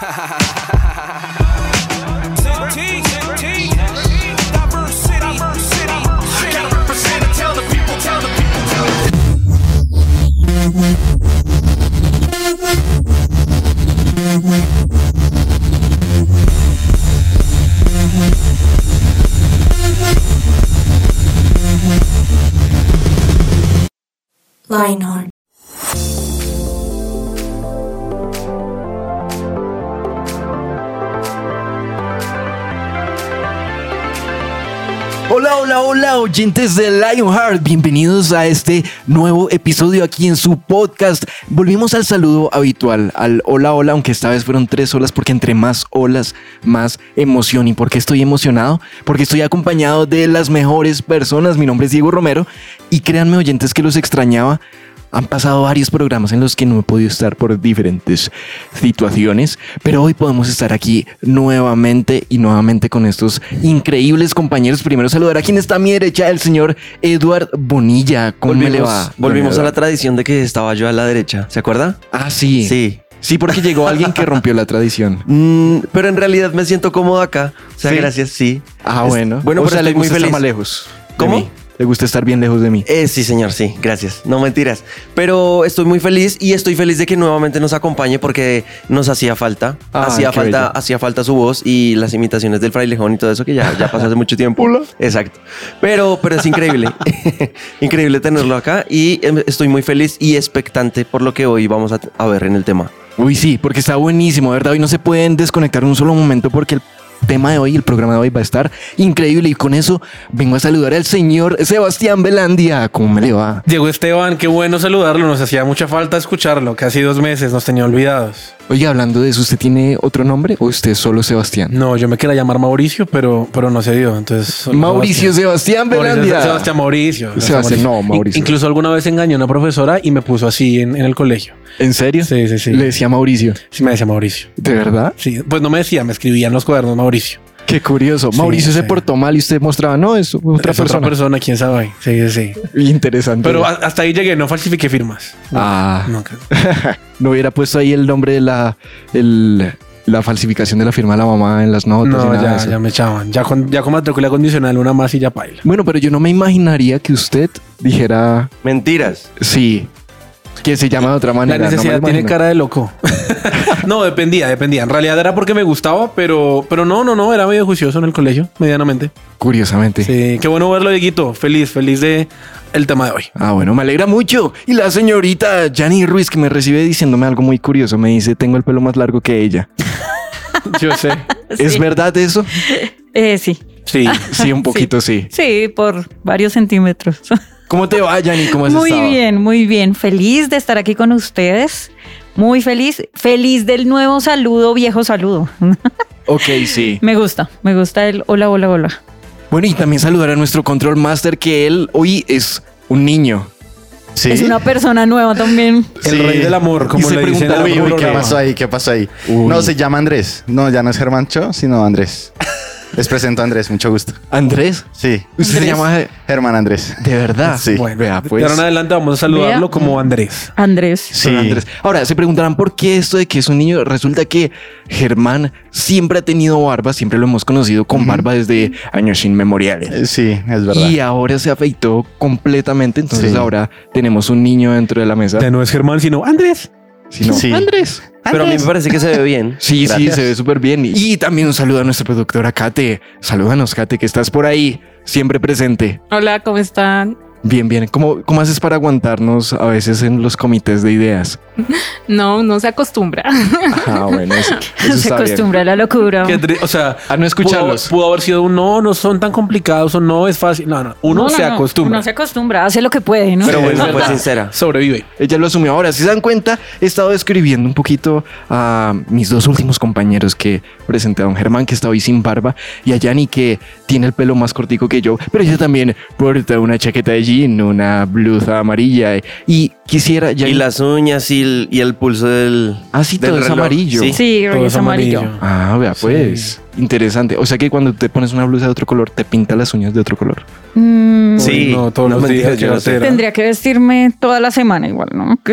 Ha ha ha ha ha ha oyentes de Lionheart. Bienvenidos a este nuevo episodio aquí en su podcast. Volvimos al saludo habitual, al hola, hola, aunque esta vez fueron tres olas, porque entre más olas, más emoción. ¿Y por qué estoy emocionado? Porque estoy acompañado de las mejores personas. Mi nombre es Diego Romero y créanme, oyentes, que los extrañaba. Han pasado varios programas en los que no he podido estar por diferentes situaciones, pero hoy podemos estar aquí nuevamente y nuevamente con estos increíbles compañeros. Primero saludar a quien está a mi derecha, el señor Eduard Bonilla. ¿Cómo me le va? Volvimos a la tradición de que estaba yo a la derecha. ¿Se acuerda? Ah, sí. Sí. Sí, porque llegó alguien que rompió la tradición. Mm, pero en realidad me siento cómodo acá. O sea, ¿Sí? gracias, sí. Ah, Es- bueno. Bueno, o pero sea, le estoy muy estar feliz. más lejos. ¿Cómo? Le gusta estar bien lejos de mí. Eh, sí, señor, sí, gracias. No mentiras. Pero estoy muy feliz y estoy feliz de que nuevamente nos acompañe porque nos hacía falta. Ay, hacía falta, hacía falta su voz y las imitaciones del frailejón y todo eso que ya, ya pasó hace mucho tiempo. Hola. Exacto. Pero, pero es increíble. increíble tenerlo acá y em, estoy muy feliz y expectante por lo que hoy vamos a, a ver en el tema. Uy, sí, porque está buenísimo, ¿verdad? Hoy no se pueden desconectar un solo momento porque el tema de hoy, el programa de hoy va a estar increíble y con eso vengo a saludar al señor Sebastián Belandia. ¿Cómo me le va? Diego Esteban, qué bueno saludarlo. Nos hacía mucha falta escucharlo. Casi dos meses nos tenía olvidados. Oye, hablando de eso, ¿usted tiene otro nombre o usted es solo Sebastián? No, yo me quería llamar Mauricio, pero, pero no se dio. Entonces, Mauricio Sebastián Belandia. Sebastián Mauricio. Sebastián, no, Mauricio. In- Incluso alguna vez engañó a una profesora y me puso así en, en el colegio. ¿En serio? Sí, sí, sí. Le decía Mauricio. Sí, me decía Mauricio. ¿De verdad? Sí, pues no me decía, me escribía en los cuadernos Mauricio. Qué curioso. Sí, Mauricio se portó mal y usted mostraba, no, es otra Es persona. otra persona, quién sabe. Sí, sí, sí. Interesante. Pero hasta ahí llegué, no falsifiqué firmas. No, Ah. nunca. no hubiera puesto ahí el nombre de la, el- la falsificación de la firma de la mamá en las notas. y No, nada de ya, eso. ya me echaban. Ya con, ya con matrícula condicional, una más y ya paila. Bueno, pero yo no me imaginaría que usted dijera Mentiras. sí, que se llama de otra La manera. me necesidad tiene cara de loco. no, dependía, dependía. En realidad era porque me gustaba, pero, pero no, no, no, era medio juicioso en el colegio, medianamente. Curiosamente. Sí, qué bueno verlo, Dieguito. Feliz, feliz de el tema de hoy. Ah, bueno, me alegra mucho. Y la señorita Jani Ruiz, que me recibe diciéndome algo muy curioso, me dice, tengo el pelo más largo que ella. Yo sé. ¿Es Sí. verdad eso? Eh, sí, Sí. Sí, un poquito sí. sí, por varios centímetros. ¿Cómo te va, Jani? ¿Cómo has Muy estado? bien, muy bien. Feliz de estar aquí con ustedes. Muy feliz. Feliz del nuevo saludo, viejo saludo. Ok, sí. me gusta, me gusta el hola, hola, hola. Bueno, y también saludar a nuestro control master, que él hoy es un niño. Sí. Es una persona nueva también. El Sí. rey del amor, Y como se le dicen Uy, uy, ¿qué pasó ahí? ¿Qué pasó ahí? Uy. No, se llama Andrés. No, ya no es Germán Cho, sino Andrés. Les presento a Andrés, mucho gusto. Andrés. Sí. ¿Usted se llama Germán Andrés. de verdad? Sí. Bueno, Vea, de pues. ahora en adelante vamos a saludarlo Vea. como Andrés. Andrés. Sí. Andrés. Ahora, se preguntarán por qué esto de que es un niño. Resulta que Germán siempre ha tenido barba, siempre lo hemos conocido con barba desde años inmemoriales. Eh, Sí, es verdad. Y ahora se afeitó completamente, entonces Sí. ahora tenemos un niño dentro de la mesa. Ya no es Germán, sino Andrés. Sí. Andrés. Pero a mí me parece que se ve bien. Sí, sí, se ve súper bien. Y también un saludo a nuestra productora Kate. Salúdanos, Kate, que estás por ahí, siempre presente. Hola, ¿cómo están? Bien, bien. ¿Cómo, cómo haces para aguantarnos a veces en los comités de ideas? No, no se acostumbra. Ah, bueno, eso, eso Se está bien. acostumbra a la locura. O sea, A no escucharlos. Pudo, pudo haber sido un no, no son tan complicados o no es fácil. No, no, uno No, no, se acostumbra. Uno se acostumbra, hace lo que puede, ¿no? Pero bueno, es pues sincera. Sobrevive. Ella lo asumió. Ahora, si se dan cuenta, he estado describiendo un poquito a mis dos últimos compañeros que presenté a don Germán, que está hoy sin barba, y a Yanni, que tiene el pelo más cortico que yo, pero ella también porta una chaqueta de jean, una blusa amarilla, y quisiera... Y las uñas y el, y el pulso del. Ah, sí, del todo es reloj. amarillo. Sí. Sí, Todo es es amarillo. amarillo. Ah, vea, pues. Interesante. O sea que cuando te pones una blusa de otro color, te pinta las uñas de otro color. Mm, Sí. No, todos no, los días. yo no sé. Tendría que vestirme toda la semana igual, ¿no?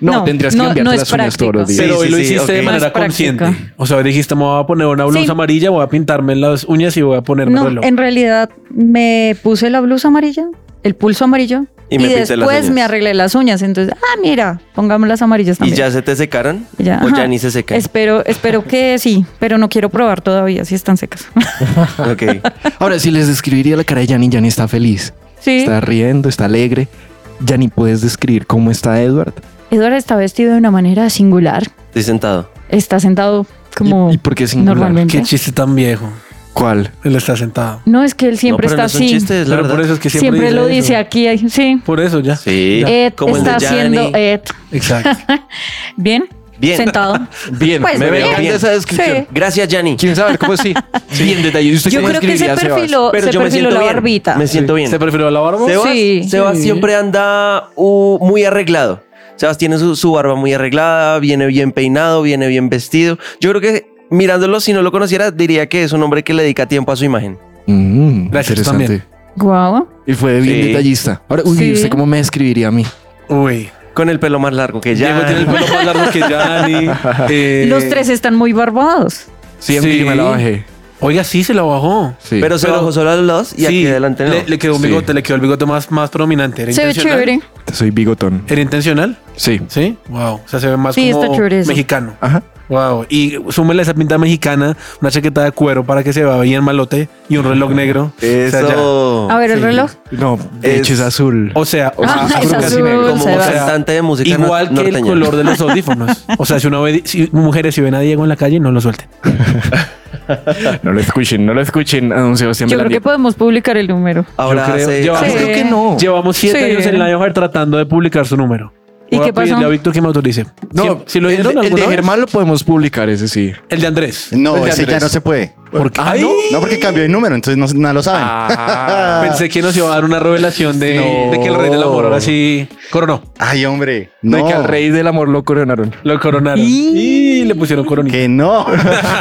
No, No, tendrías que es las uñas todos los práctico. días. Pero Sí, hoy sí, lo hiciste de ok. manera consciente. O sea, dijiste, me voy a poner una blusa Sí. amarilla, voy a pintarme las uñas y voy a ponerme No, reloj. en realidad me puse la blusa amarilla, el pulso amarillo Y y, me pinté las después uñas. me arreglé las uñas. Entonces, ah, mira, pongamos las amarillas ¿Y también. ya se te secaron? Ya, ¿O ya ajá. ni se secan? Espero, espero que sí, pero no quiero probar todavía si están secas. Ok. Ahora, si les describiría la cara de Yanni, Yanni está feliz. sí. Está riendo, está alegre. Yanni, ¿puedes describir cómo está Edward? Eduardo está vestido de una manera singular. Estoy sentado. Está sentado como ¿Y, y por qué singular? normalmente. Qué chiste tan viejo. ¿Cuál? Él está sentado. No es que él siempre no, pero está no es un así. chiste, es la Pero verdad. por eso es que siempre, Siempre, lo eso. dice aquí, ahí, sí. Por eso ya. Sí. Ed como está haciendo. Ed. Exacto. Bien. Bien. Sentado. Bien, Pues me bien. encanta esa descripción. Sí. Gracias, Yanni. ¿Quieren saber cómo sí? Bien detallado. ¿Y usted Yo creo que se perfiló, Pero se yo me perfiló siento la bien. barbita. Me siento bien. ¿Se prefirió la barba? Sebas, Sí. Sebas Sí. siempre anda uh, muy arreglado. Sebas tiene su, su barba muy arreglada, viene bien peinado, viene bien vestido. Yo creo que mirándolo, si no lo conociera, diría que es un hombre que le dedica tiempo a su imagen. Mm, Gracias, interesante. también. Guau. Y fue bien Sí. detallista. Ahora, uy, Sí. ¿usted cómo me describiría a mí? Uy. Con el pelo más largo que Diego ya. tiene el pelo más largo que Yanni. Eh, Los tres están muy barbados. Sí, aunque Sí. yo me la bajé. Oiga, sí, se la bajó. Sí. Pero se Pero- bajó solo a los lados y aquí adelante no. le, le quedó un Sí. bigote, le quedó el bigote más, más prominente. ¿Era Se ve intencional? chévere. Soy bigotón. ¿Era intencional? Sí. Sí. Wow. O sea, se ve más Sí, está como chévere eso. mexicano. Ajá. Wow. Y súmele esa pinta mexicana, una chaqueta de cuero para que se vea bien malote y un reloj negro. O sea, ya. Eso. A ver el Sí. reloj. No, de Es- hecho es azul. O sea, o Ah, sea, es casi azul, negro. como se va. cantante de música Igual que el color de los audífonos. O sea, si una ve, si mujeres si ven a Diego en la calle, no lo suelten. No lo escuchen, no lo escuchen a don Sebastián Yo creo que podemos publicar el número. Ahora Yo creo- Sí. Que no. Llevamos siete Sí. años en Lionheart tratando de publicar su número. ¿Y Voy qué a pedirle pasó? a Víctor que me autorice. No, ¿Si lo el, de- el alguna de vez? Germán lo podemos publicar, ese sí. El de Andrés. No, El de ese ya Andrés. no se puede. ¿Por qué? Ah, ¿no? No, porque cambió de número, entonces no, no lo saben. Ah. Pensé que nos iba a dar una revelación de, No. de que el rey del amor ahora sí coronó. Ay, hombre. De No. que al rey del amor lo coronaron. Lo coronaron. Y, le pusieron coronita. Que no.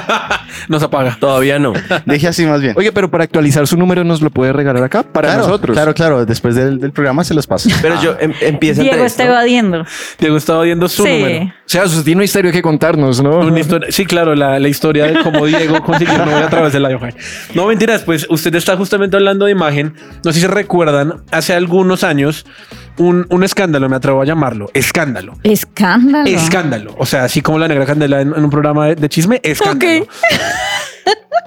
Nos apaga. Todavía no. Deje así más bien. Oye, pero para actualizar su número nos lo puede regalar acá para claro, nosotros. Claro, claro. Después del, del programa se los paso. Pero yo em, empiezo Diego está evadiendo. Diego estaba viendo su Sí. número. O sea, usted tiene una historia que contarnos, ¿no? Una historia- sí, claro, la, la historia de cómo Diego consiguió a través de Lionheart. No mentiras, pues usted está justamente hablando de imagen. No sé si se recuerdan, hace algunos años, un, un escándalo, me atrevo a llamarlo. Escándalo. Escándalo. Escándalo. O sea, así como la negra candela en, en un programa de, de chisme, escándalo.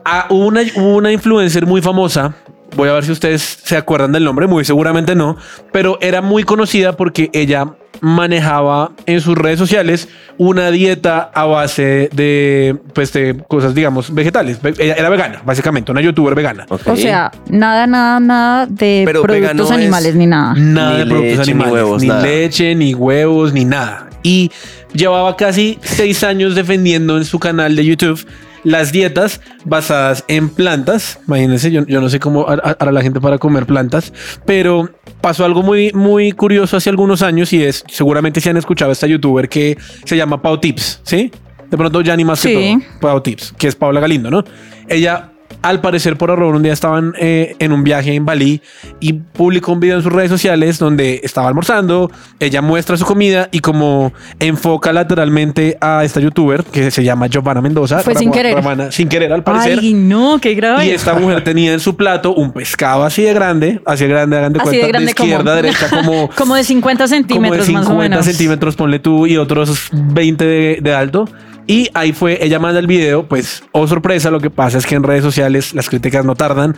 Ah, hubo, una, hubo una influencer muy famosa. Voy a ver si ustedes se acuerdan del nombre, muy seguramente no, pero era muy conocida porque ella manejaba en sus redes sociales una dieta a base de, pues, de cosas, digamos, vegetales. Era vegana, básicamente, una youtuber vegana. O sea, nada, nada, nada de Pero productos es- animales ni nada. Nada Ni de productos leche, ni animales, huevos, ni nada. leche, ni huevos, ni nada. Y llevaba casi seis años defendiendo en su canal de YouTube las dietas basadas en plantas. Imagínense, yo, yo no sé cómo har- hará la gente para comer plantas, pero pasó algo muy, muy curioso hace algunos años y es, seguramente si han escuchado a esta youtuber que se llama Pau Tips, ¿sí? De pronto ya ni más que todo. Pau Tips, que es Paula Galindo, ¿no? Ella, al parecer, por error, un día estaban eh, en un viaje en Bali y publicó un video en sus redes sociales donde estaba almorzando. Ella muestra su comida y como enfoca lateralmente a esta youtuber que se llama Giovanna Mendoza. Fue sin querer. Ramana, sin querer, al parecer. Ay, no, qué grave. Y esta mujer tenía en su plato un pescado así de grande, así de grande, hagan de Así cuenta, de grande izquierda como, a derecha, como, como de 50 como de centímetros 50 más o menos. centímetros, ponle tú, y otros 20 de, de alto. Y ahí fue, ella manda el video, pues, oh sorpresa, lo que pasa es que en redes sociales las críticas no tardan.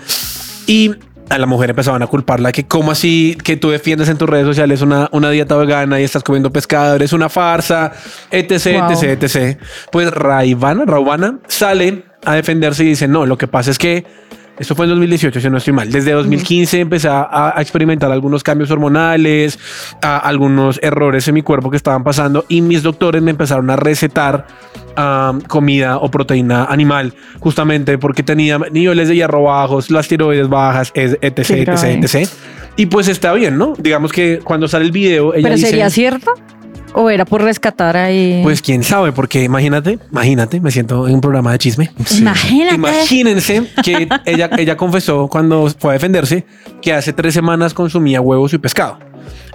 Y a la mujer empezaban a culparla que cómo así que tú defiendes en tus redes sociales una, una dieta vegana y estás comiendo pescado, eres una farsa, etc, Wow. etc, etc. Pues Raivana, Raubana sale a defenderse y dice, no, lo que pasa es que esto fue en 2018, si no estoy mal. Desde 2015 empecé a, a experimentar algunos cambios hormonales, a- algunos errores en mi cuerpo que estaban pasando y mis doctores me empezaron a recetar um, comida o proteína animal justamente porque tenía niveles de hierro bajos, las tiroides bajas, etc, etc, etc. Y pues está bien, ¿no? Digamos que cuando sale el video, ella Pero dice... sería cierto. ¿O era por rescatar ahí? Pues quién sabe, porque imagínate, imagínate, me siento en un programa de chisme. imagínate. Imagínense que ella, ella confesó cuando fue a defenderse que hace tres semanas consumía huevos y pescado.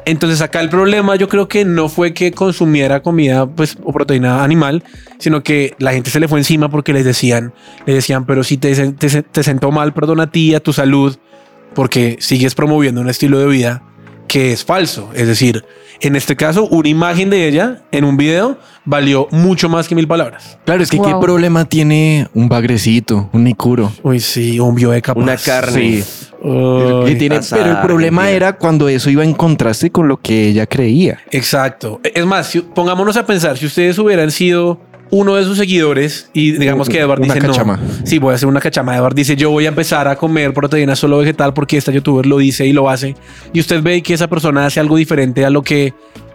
Entonces acá el problema yo creo que no fue que consumiera comida pues o proteína animal, sino que la gente se le fue encima porque les decían, le decían, pero si te, te, te sentó mal, perdona a ti, a tu salud, porque sigues promoviendo un estilo de vida que es falso. Es decir, en este caso, una imagen de ella en un video valió mucho más que mil palabras. Claro, es que qué problema tiene un bagrecito, un nicuro. Uy, sí, un bioeca. Una carne. Sí. Uy, tiene- pero el problema era cuando eso iba en contraste con lo que ella creía. Exacto. Es más, si- pongámonos a pensar, si ustedes hubieran sido uno de sus seguidores y digamos que Edward Una dice cachama. no. Sí, voy a hacer una cachama. Edward dice yo voy a empezar a comer proteína solo vegetal porque esta youtuber lo dice y lo hace. Y usted ve que esa persona hace algo diferente a lo que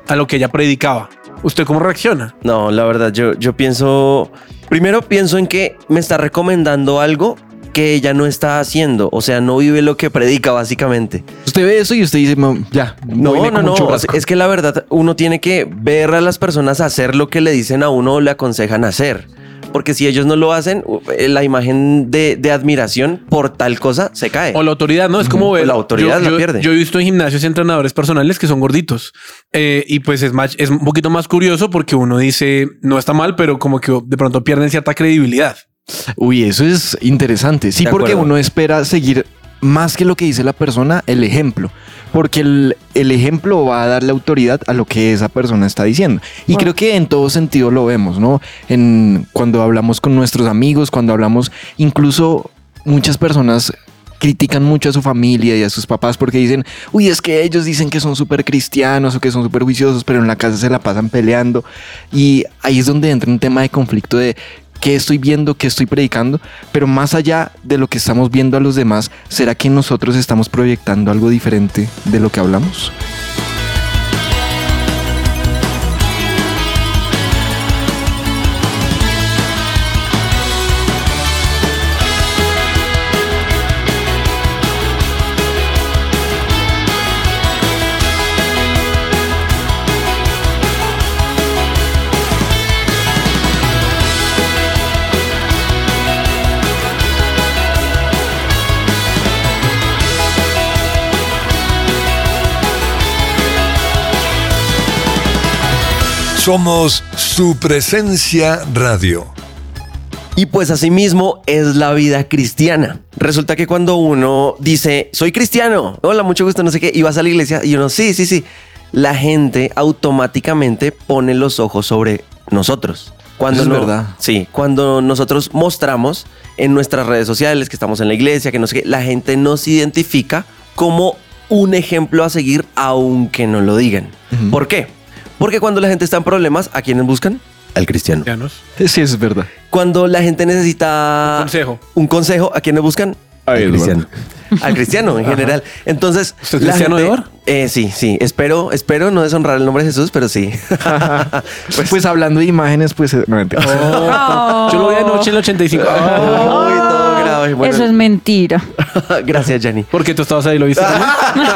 a lo que ella predicaba. ¿Usted cómo reacciona? No, la verdad, yo, yo pienso. Primero pienso en que me está recomendando algo que ella no está haciendo. O sea, no vive lo que predica, básicamente. Usted ve eso y usted dice, "No, ya, No, no, no. churrasco". Es que la verdad, uno tiene que ver a las personas hacer lo que le dicen a uno o le aconsejan hacer. Porque si ellos no lo hacen, eh, la imagen de, de admiración por tal cosa se cae. O la autoridad, ¿no? Es como ver. La autoridad yo, la yo- pierde. Yo he visto en gimnasios entrenadores personales que son gorditos. Eh, y pues es, más, es un poquito más curioso porque uno dice, no está mal, pero como que de pronto pierden cierta credibilidad. Uy, eso es interesante. Sí, porque acuerdo. uno espera seguir más que lo que dice la persona, el ejemplo. Porque el, el ejemplo va a darle autoridad a lo que esa persona está diciendo. Y creo que en todo sentido lo vemos, ¿no? En, cuando hablamos con nuestros amigos, cuando hablamos, incluso muchas personas critican mucho a su familia y a sus papás porque dicen, uy, es que ellos dicen que son súper cristianos o que son súper juiciosos, pero en la casa se la pasan peleando. Y ahí es donde entra un tema de conflicto de qué estoy viendo, qué estoy predicando, pero más allá de lo que estamos viendo a los demás, ¿será que nosotros estamos proyectando algo diferente de lo que hablamos? Somos su presencia radio. Y pues asimismo es la vida cristiana. Resulta que cuando uno dice, soy cristiano, hola, mucho gusto, no sé qué, y vas a la iglesia y uno, sí, sí, sí, la gente automáticamente pone los ojos sobre nosotros. Cuando Eso es no- verdad. Sí, cuando nosotros mostramos en nuestras redes sociales que estamos en la iglesia, que no sé qué, la gente nos identifica como un ejemplo a seguir, aunque no lo digan. ¿Por qué? Porque cuando la gente está en problemas, ¿a quiénes buscan? Al cristiano. Cristianos. Sí, eso es verdad. Cuando la gente necesita Consejo. un consejo, ¿a quién le buscan? A Edward. cristiano. Al cristiano en general. Entonces, ¿Usted es cristiano, gente- Edward? Eh, sí, sí. Espero, espero no deshonrar el nombre de Jesús, pero sí. Pues, hablando de imágenes, pues... eh, no, mentira. Oh. Yo lo vi anoche en el 85. Uy, Bueno, Eso es mentira. Gracias, Yanni. Porque tú estabas ahí, lo viste.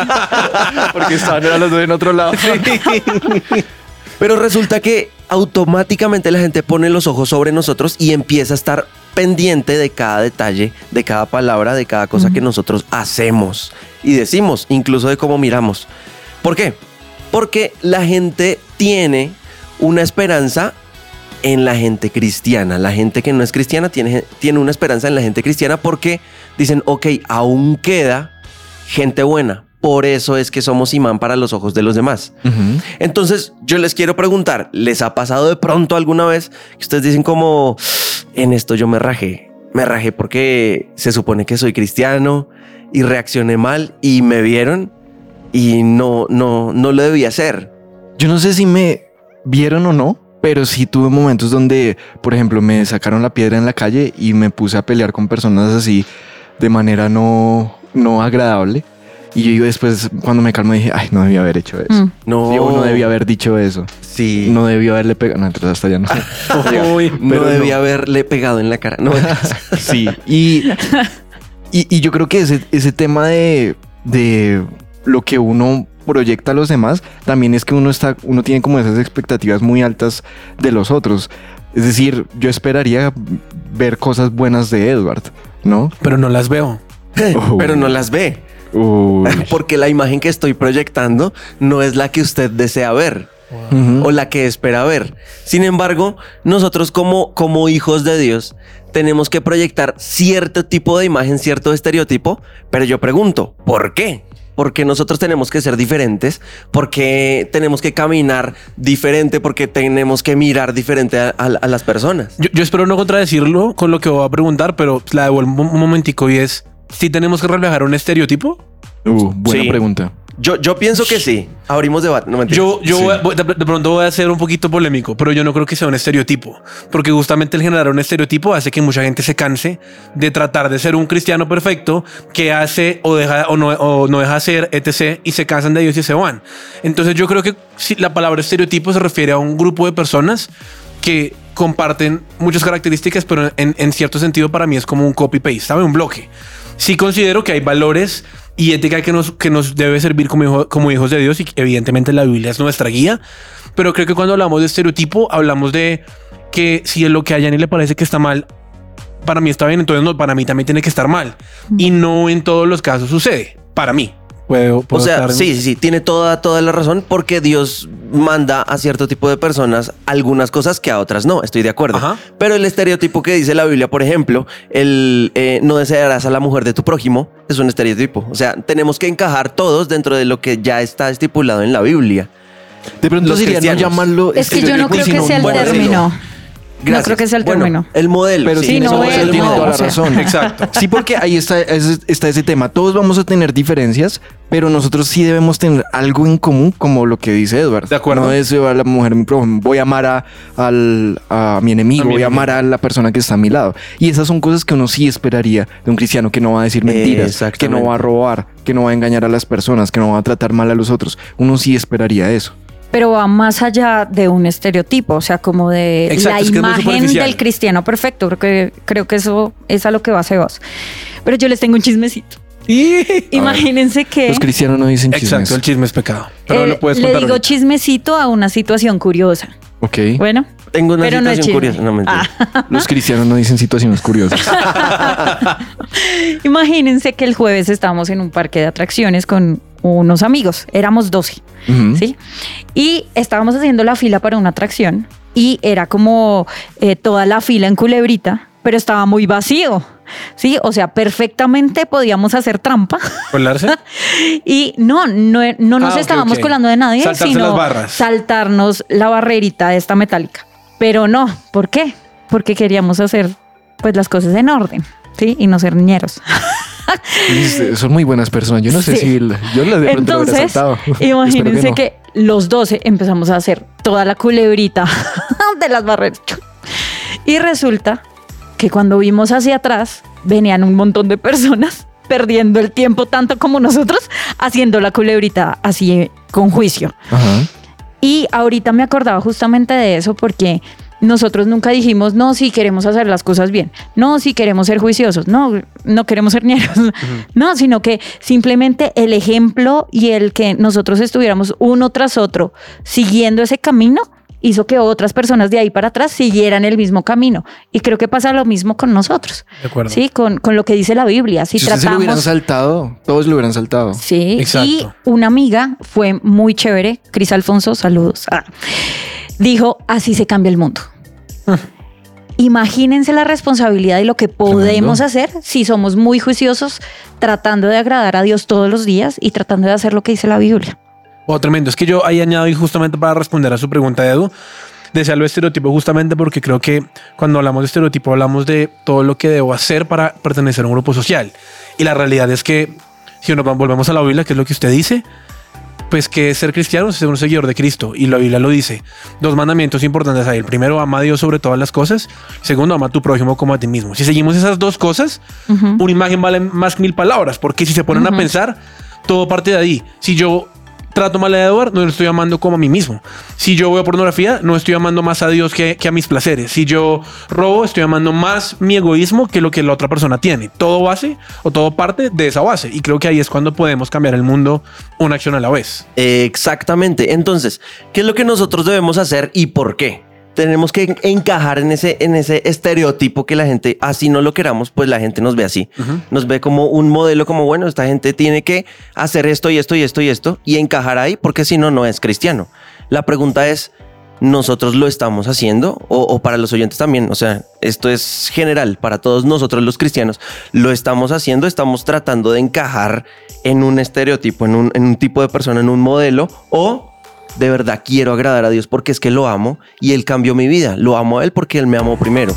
Porque estaban a los dos en otro lado. Pero resulta que automáticamente la gente pone los ojos sobre nosotros y empieza a estar pendiente de cada detalle, de cada palabra, de cada cosa que nosotros hacemos y decimos, incluso de cómo miramos. ¿Por qué? Porque la gente tiene una esperanza en la gente cristiana. La gente que no es cristiana tiene, tiene una esperanza en la gente cristiana porque dicen, ok, aún queda gente buena. Por eso es que somos imán para los ojos de los demás. Entonces, yo les quiero preguntar, ¿les ha pasado de pronto alguna vez que ustedes dicen como, en esto yo me rajé? Me rajé porque se supone que soy cristiano y reaccioné mal y me vieron y no, no, no lo debía hacer. Yo no sé si me vieron o no, pero sí tuve momentos donde, por ejemplo, me sacaron la piedra en la calle y me puse a pelear con personas así de manera no, no agradable. Y yo después, cuando me calmo, dije, ay, no debía haber hecho eso. Mm. No, no debía haber dicho eso. Sí. No debió haberle pegado. No, entonces hasta ya no. Uy. No pero debía no. haberle pegado en la cara. No, Sí. Y, y, y yo creo que ese, ese tema de, de lo que uno proyecta a los demás, también es que uno está, uno tiene como esas expectativas muy altas de los otros. Es decir, yo esperaría ver cosas buenas de Edward, ¿no? Pero no las veo. Pero no las ve. Uy. Porque la imagen que estoy proyectando no es la que usted desea ver. O la que espera ver. Sin embargo, nosotros como, como hijos de Dios tenemos que proyectar cierto tipo de imagen, cierto estereotipo, pero yo pregunto, ¿por qué? Porque nosotros tenemos que ser diferentes, porque tenemos que caminar diferente, porque tenemos que mirar diferente a, a- a las personas. Yo, yo espero no contradecirlo con lo que voy a preguntar, pero la devuelvo un momentico y es si tenemos que reflejar un estereotipo. Uh, buena Sí. pregunta. Yo, yo pienso que sí. Abrimos debate. No. Yo, yo Sí. voy de, de pronto voy a ser un poquito polémico, pero yo no creo que sea un estereotipo, porque justamente el generar un estereotipo hace que mucha gente se canse de tratar de ser un cristiano perfecto que hace o deja o no, o no deja ser, etc. y se cansan de Dios y se van. Entonces yo creo que si la palabra estereotipo se refiere a un grupo de personas que comparten muchas características, pero en, en cierto sentido para mí es como un copy-paste, ¿sabe? Un bloque. Sí considero que hay valores y ética que nos, que nos debe servir como, hijo- como hijos de Dios y evidentemente la Biblia es nuestra guía, pero creo que cuando hablamos de estereotipo hablamos de que si es lo que a Yanni le parece que está mal, para mí está bien, entonces no, para mí también tiene que estar mal. Y no en todos los casos sucede, para mí. Puedo, O sea, estar- sí, sí, sí, tiene toda, toda la razón porque Dios manda a cierto tipo de personas algunas cosas que a otras no, estoy de acuerdo. Ajá. Pero el estereotipo que dice la Biblia, por ejemplo, el eh, no desearás a la mujer de tu prójimo, es un estereotipo. O sea, tenemos que encajar todos dentro de lo que ya está estipulado en la Biblia. De pronto Los no llamarlo Es que yo no creo que sea el modelo. Término. No creo que sea el Bueno, término. el modelo. Pero Sí, tiene, no, el tiene toda la o sea. razón. Exacto. Sí, porque ahí está, es- está ese tema. Todos vamos a tener diferencias, pero nosotros sí debemos tener algo en común, como lo que dice Edward. De acuerdo. No deseo a la mujer, voy a amar a, al- a mi enemigo, A mi voy a amar a la persona que está a mi lado. Y esas son cosas que uno sí esperaría de un cristiano que no va a decir mentiras, que no va a robar, que no va a engañar a las personas, que no va a tratar mal a los otros. Uno sí esperaría eso. Pero va más allá de un estereotipo, o sea, como de Exacto, la es que imagen del cristiano perfecto. Creo que, creo que eso es a lo que va Sebas. Pero yo les tengo un chismecito. Imagínense que Los cristianos no dicen chismes. Exacto, el chisme es pecado. Pero eh, lo puedes le digo ahorita. chismecito a una situación curiosa. Ok. Bueno, Tengo una pero situación curiosa. No, mentira. Ah. Los cristianos no dicen situaciones curiosas. Imagínense que el jueves estábamos en un parque de atracciones con unos amigos, éramos 12, Ujú. ¿sí? Y estábamos haciendo la fila para una atracción y era como eh, toda la fila en culebrita, pero estaba muy vacío, ¿sí? O sea, perfectamente podíamos hacer trampa ¿Colarse? y no, no, no nos Ah, estábamos colando de nadie, Saltarse sino las barras. saltarnos la barrerita esta metálica. Pero no, ¿por qué? Porque queríamos hacer pues las cosas en orden, ¿sí? Y no ser niñeros. Son muy buenas personas. Yo no sé Sí. si el- yo las de lo Entonces, saltado. imagínense Espero que, los 12 empezamos a hacer toda la culebrita de las barreras. Y resulta que cuando vimos hacia atrás, venían un montón de personas perdiendo el tiempo tanto como nosotros haciendo la culebrita así con juicio. Ajá. Y ahorita me acordaba justamente de eso porque nosotros nunca dijimos, no, si queremos hacer las cosas bien, no, si queremos ser juiciosos, no, no queremos ser ñeros, no, sino que simplemente el ejemplo y el que nosotros estuviéramos uno tras otro siguiendo ese camino hizo que otras personas de ahí para atrás siguieran el mismo camino. Y creo que pasa lo mismo con nosotros, De acuerdo. ¿sí? Con, con lo que dice la Biblia. Si, Si ustedes se lo hubieran tratamos... saltado, todos lo hubieran saltado. Sí, Exacto. y una amiga fue muy chévere, Cris Alfonso, saludos. Ah. Dijo, así se cambia el mundo. Imagínense la responsabilidad y lo que podemos Tremendo. hacer si somos muy juiciosos tratando de agradar a Dios todos los días y tratando de hacer lo que dice la Biblia. Oh, tremendo. Es que yo ahí añado y justamente para responder a su pregunta, Edu, decía lo de estereotipo justamente porque creo que cuando hablamos de estereotipo hablamos de todo lo que debo hacer para pertenecer a un grupo social. Y la realidad es que si nos volvemos a la Biblia, que es lo que usted dice, pues que ser cristiano es ser un seguidor de Cristo. Y la Biblia lo dice. Dos mandamientos importantes ahí. El primero, ama a Dios sobre todas las cosas. Segundo, ama a tu prójimo como a ti mismo. Si seguimos esas dos cosas, Ujú. una imagen vale más que mil palabras, porque si se ponen a pensar, todo parte de ahí. Si yo trato mal a Edward, no lo estoy amando como a mí mismo. Si yo veo pornografía, no estoy amando más a Dios que, que a mis placeres. Si yo robo, estoy amando más mi egoísmo que lo que la otra persona tiene. Todo base o todo parte de esa base. Y creo que ahí es cuando podemos cambiar el mundo una acción a la vez. Exactamente. Entonces, ¿qué es lo que nosotros debemos hacer y por qué? Tenemos que encajar en ese, en ese estereotipo que la gente, así no lo queramos, pues la gente nos ve así. Nos ve como un modelo, como bueno, esta gente tiene que hacer esto y esto y esto y esto y encajar ahí, porque si no, no es cristiano. La pregunta es, ¿nosotros lo estamos haciendo? O, o para los oyentes también, o sea, esto es general para todos nosotros los cristianos. ¿Lo estamos haciendo? ¿Estamos tratando de encajar en un estereotipo, en un, en un tipo de persona, en un modelo? ¿O de verdad quiero agradar a Dios porque es que lo amo y Él cambió mi vida. Lo amo a Él porque Él me amó primero.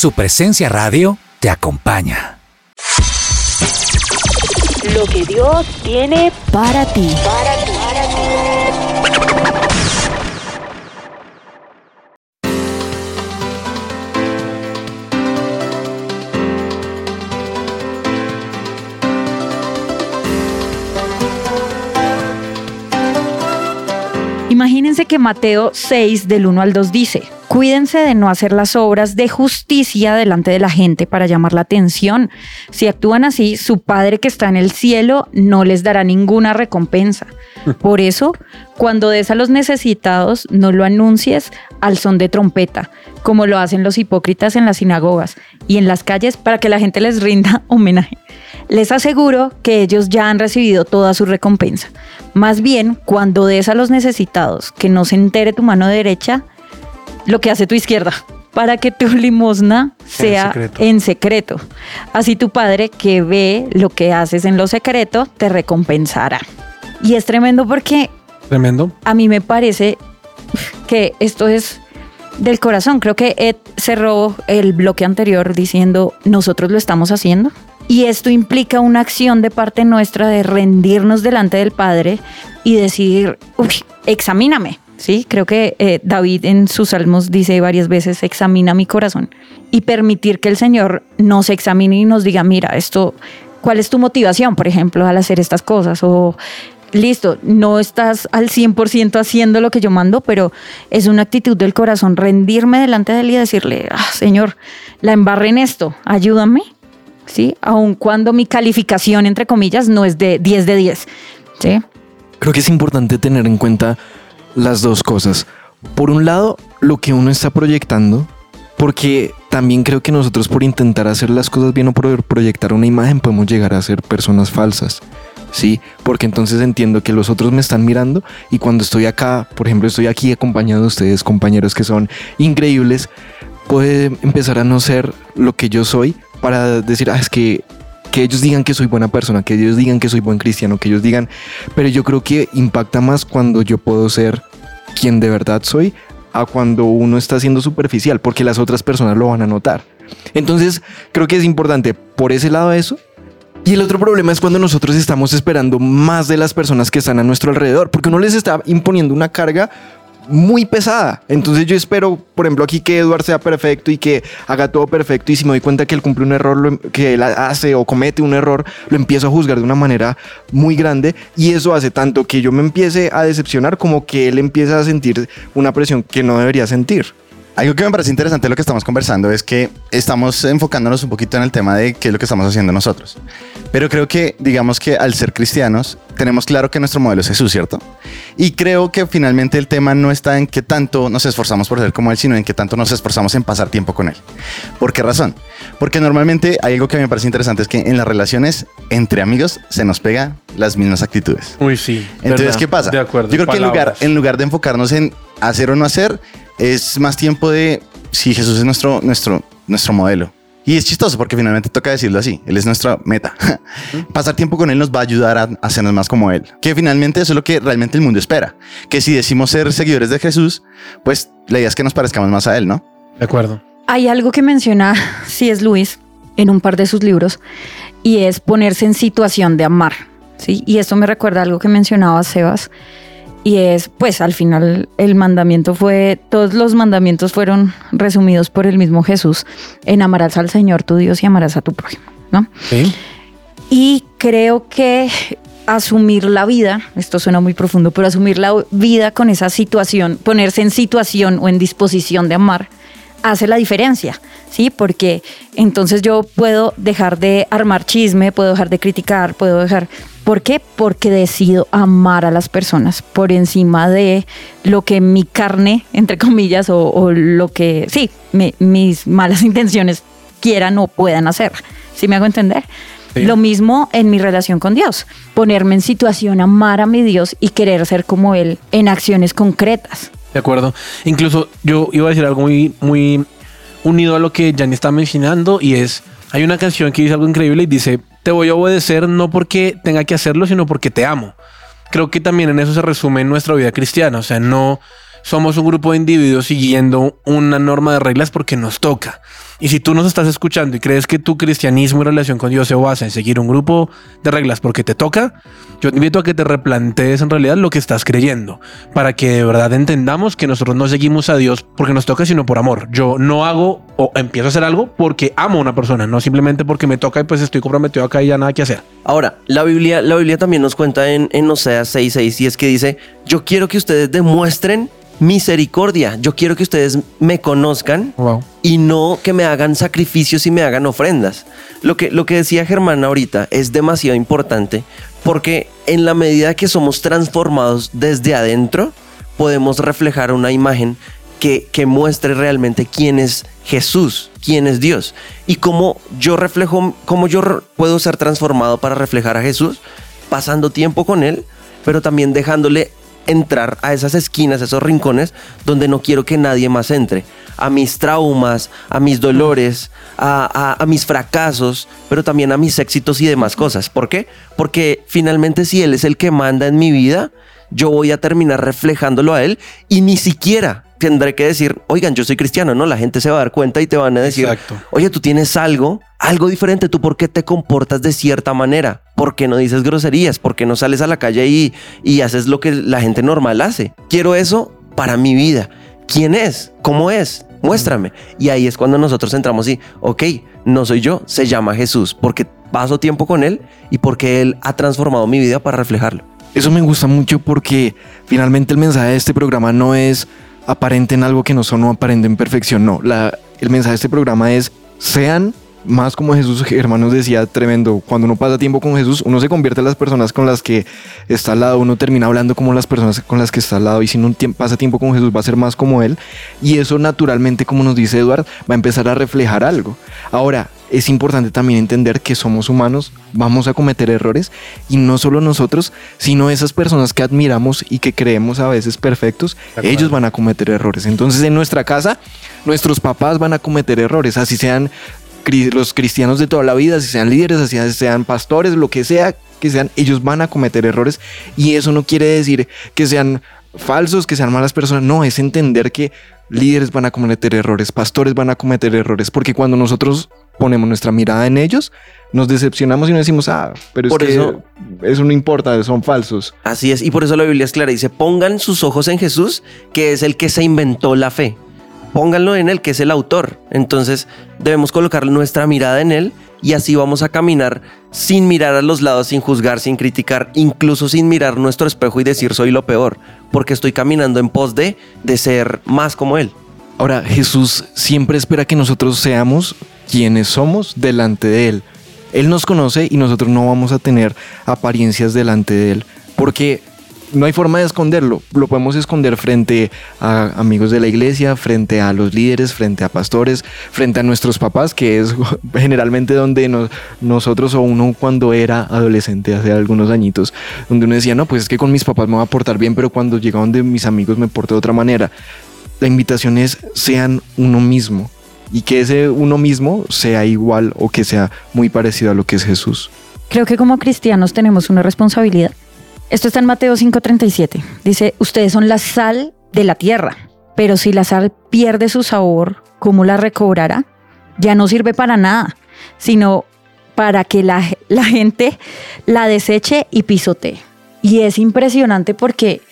Su presencia radio te acompaña. Lo que Dios tiene para ti. Imagínense que Mateo 6 del 1 al 2 dice, cuídense de no hacer las obras de justicia delante de la gente para llamar la atención. Si actúan así, su Padre que está en el cielo no les dará ninguna recompensa. Por eso, cuando des a los necesitados, no lo anuncies al son de trompeta, como lo hacen los hipócritas en las sinagogas y en las calles para que la gente les rinda homenaje. Les aseguro que ellos ya han recibido toda su recompensa. Más bien, cuando des a los necesitados que no se entere tu mano derecha, lo que hace tu izquierda, para que tu limosna sea secreto. en secreto. Así tu padre que ve lo que haces en lo secreto te recompensará. Y es tremendo porque Tremendo. a mí me parece que esto es del corazón. Creo que Ed cerró el bloque anterior diciendo nosotros lo estamos haciendo. Y esto implica una acción de parte nuestra de rendirnos delante del Padre y decir, uy, examíname. Sí, creo que eh, David en sus salmos dice varias veces, examina mi corazón. Y permitir que el Señor nos examine y nos diga, mira, esto, ¿cuál es tu motivación, por ejemplo, al hacer estas cosas? O listo, no estás al 100% haciendo lo que yo mando, pero es una actitud del corazón rendirme delante de él y decirle, ah, Señor, la embarré en esto, ayúdame, ¿sí? Aun cuando mi calificación, entre comillas, no es de 10 de 10, ¿sí? Creo que es importante tener en cuenta las dos cosas. Por un lado, lo que uno está proyectando, porque también creo que nosotros por intentar hacer las cosas bien o por proyectar una imagen podemos llegar a ser personas falsas. Sí, porque entonces entiendo que los otros me están mirando y cuando estoy acá, por ejemplo, estoy aquí acompañado de ustedes, compañeros que son increíbles, puede empezar a no ser lo que yo soy para decir, ah, es que que ellos digan que soy buena persona, que ellos digan que soy buen cristiano, que ellos digan, pero yo creo que impacta más cuando yo puedo ser quien de verdad soy a cuando uno está siendo superficial, porque las otras personas lo van a notar. Entonces, creo que es importante por ese lado eso. Y el otro problema es cuando nosotros estamos esperando más de las personas que están a nuestro alrededor, porque uno les está imponiendo una carga muy pesada. Entonces yo espero, por ejemplo, aquí que Edward sea perfecto y que haga todo perfecto y si me doy cuenta que él cumple un error, lo em- que él hace o comete un error, lo empiezo a juzgar de una manera muy grande y eso hace tanto que yo me empiece a decepcionar como que él empieza a sentir una presión que no debería sentir. Algo que me parece interesante de lo que estamos conversando es que estamos enfocándonos un poquito en el tema de qué es lo que estamos haciendo nosotros. Pero creo que, digamos que al ser cristianos, tenemos claro que nuestro modelo es Jesús, ¿cierto? Y creo que finalmente el tema no está en qué tanto nos esforzamos por ser como Él, sino en qué tanto nos esforzamos en pasar tiempo con Él. ¿Por qué razón? Porque normalmente hay algo que me parece interesante, es que en las relaciones entre amigos se nos pega las mismas actitudes. Uy, sí. Entonces, ¿Verdad? ¿qué pasa? De acuerdo. Yo creo que en lugar, Palabras. en lugar de enfocarnos en hacer o no hacer, es más tiempo de si Jesús es nuestro, nuestro, nuestro modelo Y es chistoso porque finalmente toca decirlo así. Él es nuestra meta. Pasar tiempo con Él nos va a ayudar a hacernos más como Él. Que finalmente eso es lo que realmente el mundo espera. Que si decimos ser seguidores de Jesús, pues la idea es que nos parezcamos más a Él, ¿no? De acuerdo. Hay algo que menciona C.S. Lewis en un par de sus libros y es ponerse en situación de amar. ¿sí? Y esto me recuerda a algo que mencionaba Sebas y es, pues al final el mandamiento fue, todos los mandamientos fueron resumidos por el mismo Jesús en amarás al Señor tu Dios y amarás a tu prójimo, ¿no? Sí. Y creo que asumir la vida, esto suena muy profundo, pero asumir la vida con esa situación, ponerse en situación o en disposición de amar, hace la diferencia, ¿sí? Porque entonces yo puedo dejar de armar chisme, puedo dejar de criticar, puedo dejar... ¿Por qué? Porque decido amar a las personas por encima de lo que mi carne, entre comillas, o, o lo que, sí, me- mis malas intenciones quieran o puedan hacer. ¿Sí me hago entender? Sí. Lo mismo en mi relación con Dios. Ponerme en situación, amar a mi Dios y querer ser como Él en acciones concretas. De acuerdo. Incluso yo iba a decir algo muy, muy unido a lo que Jani está mencionando y es, hay una canción que dice algo increíble y dice, te voy a obedecer no porque tenga que hacerlo, sino porque te amo. Creo que también en eso se resume nuestra vida cristiana, o sea, no somos un grupo de individuos siguiendo una norma de reglas porque nos toca. Y si tú nos estás escuchando y crees que tu cristianismo y relación con Dios se basa en seguir un grupo de reglas porque te toca, yo te invito a que te replantees en realidad lo que estás creyendo, para que de verdad entendamos que nosotros no seguimos a Dios porque nos toca, sino por amor. Yo no hago o empiezo a hacer algo porque amo a una persona, no simplemente porque me toca y pues estoy comprometido acá y ya nada que hacer. Ahora, la Biblia, la Biblia también nos cuenta en, en Oseas 6:6 y es que dice, yo quiero que ustedes demuestren misericordia, yo quiero que ustedes me conozcan Wow. Y no que me hagan sacrificios y me hagan ofrendas. Lo que, lo que decía Germán ahorita es demasiado importante porque en la medida que somos transformados desde adentro, podemos reflejar una imagen que, que muestre realmente quién es Jesús, quién es Dios. Y cómo yo reflejo, cómo yo puedo ser transformado para reflejar a Jesús, pasando tiempo con Él, pero también dejándole entrar a esas esquinas, esos rincones donde no quiero que nadie más entre. A mis traumas, a mis dolores, a, a- a mis fracasos, pero también a mis éxitos y demás cosas. ¿Por qué? Porque finalmente si Él es el que manda en mi vida, yo voy a terminar reflejándolo a Él y ni siquiera tendré que decir, oigan, yo soy cristiano, ¿no? La gente se va a dar cuenta y te van a decir, Exacto. oye, tú tienes algo, algo diferente, ¿tú por qué te comportas de cierta manera? ¿Por qué no dices groserías? ¿Por qué no sales a la calle y, y haces lo que la gente normal hace? Quiero eso para mi vida. ¿Quién es? ¿Cómo es? Muéstrame. Y ahí es cuando nosotros entramos y, ok, no soy yo, se llama Jesús, porque paso tiempo con Él y porque Él ha transformado mi vida para reflejarlo. Eso me gusta mucho porque finalmente el mensaje de este programa no es aparente en algo que no son o aparente en perfección. No, la, el mensaje de este programa es sean más como Jesús. Hermanos decía tremendo. Cuando uno pasa tiempo con Jesús, uno se convierte en las personas con las que está al lado. Uno termina hablando como las personas con las que está al lado. Y si uno pasa tiempo con Jesús, va a ser más como Él. Y eso naturalmente, como nos dice Eduard, va a empezar a reflejar algo. Ahora, es importante también entender que somos humanos, vamos a cometer errores y no solo nosotros, sino esas personas que admiramos y que creemos a veces perfectos, ellos van a cometer errores. Entonces en nuestra casa, nuestros papás van a cometer errores, así sean los cristianos de toda la vida, así sean líderes, así sean pastores, lo que sea que sean, ellos van a cometer errores y eso no quiere decir que sean falsos, que sean malas personas, no, es entender que líderes van a cometer errores, pastores van a cometer errores, porque cuando nosotros ponemos nuestra mirada en ellos, nos decepcionamos y no decimos, ah, pero Por es que eso- eso no importa, son falsos. Así es, y por eso la Biblia es clara. Dice, pongan sus ojos en Jesús, que es el que se inventó la fe. Pónganlo en él, que es el autor. Entonces debemos colocar nuestra mirada en él y así vamos a caminar sin mirar a los lados, sin juzgar, sin criticar, incluso sin mirar nuestro espejo y decir soy lo peor, porque estoy caminando en pos de, de ser más como él. Ahora, Jesús siempre espera que nosotros seamos quienes somos delante de Él. Él nos conoce y nosotros no vamos a tener apariencias delante de Él, porque no hay forma de esconderlo. Lo podemos esconder frente a amigos de la iglesia, frente a los líderes, frente a pastores, frente a nuestros papás, que es generalmente donde nos- nosotros o uno cuando era adolescente hace algunos añitos, donde uno decía, no, pues es que con mis papás me voy a portar bien, pero cuando llega donde mis amigos me porto de otra manera. La invitación es sean uno mismo. y que ese uno mismo sea igual o que sea muy parecido a lo que es Jesús. Creo que como cristianos tenemos una responsabilidad. Esto está en Mateo 5:37. Dice, ustedes son la sal de la tierra, pero si la sal pierde su sabor, ¿cómo la recobrará? Ya no sirve para nada, sino para que la, la gente la deseche y pisotee. Y es impresionante porque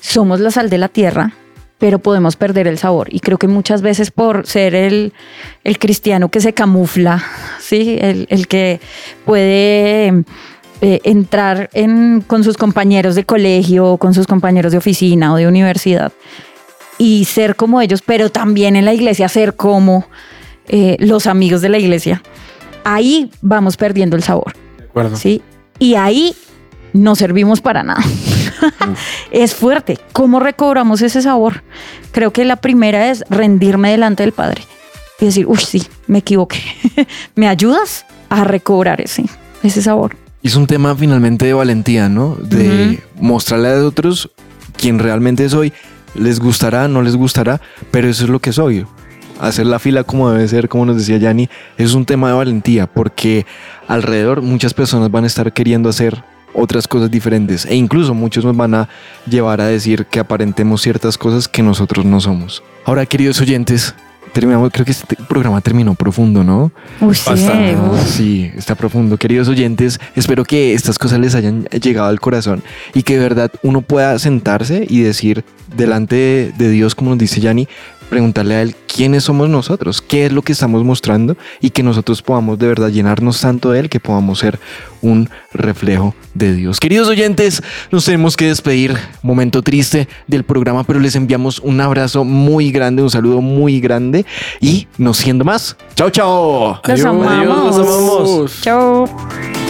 somos la sal de la tierra, pero podemos perder el sabor. Y creo que muchas veces por ser el, el cristiano que se camufla, ¿sí? el, el que puede eh, entrar en, con sus compañeros de colegio, con sus compañeros de oficina o de universidad y ser como ellos, pero también en la iglesia ser como eh, los amigos de la iglesia. Ahí vamos perdiendo el sabor. De acuerdo. ¿sí? Y ahí no servimos para nada. es fuerte. ¿Cómo recobramos ese sabor? Creo que la primera es rendirme delante del Padre y decir, uy, sí, me equivoqué. ¿Me ayudas a recobrar ese, ese sabor? Es un tema finalmente de valentía, ¿no? De mostrarle a otros quién realmente soy. Les gustará, no les gustará, pero eso es lo que soy. Hacer la fila como debe ser, como nos decía Yanni, es un tema de valentía porque alrededor muchas personas van a estar queriendo hacer otras cosas diferentes e incluso muchos nos van a llevar a decir que aparentemos ciertas cosas que nosotros no somos. Ahora, queridos oyentes, terminamos, creo que este programa terminó profundo, ¿no? Uy, sí, Bastante. uf. Sí, está profundo. Queridos oyentes, espero que estas cosas les hayan llegado al corazón y que de verdad uno pueda sentarse y decir delante de, de Dios, como nos dice Yanni, preguntarle a Él quiénes somos nosotros, qué es lo que estamos mostrando y que nosotros podamos de verdad llenarnos tanto de Él que podamos ser un reflejo de Dios. Queridos oyentes, nos tenemos que despedir. Momento triste del programa, pero les enviamos un abrazo muy grande, un saludo muy grande y no siendo más. Chao, chao. Los Adiós, amamos. los amamos. Chao.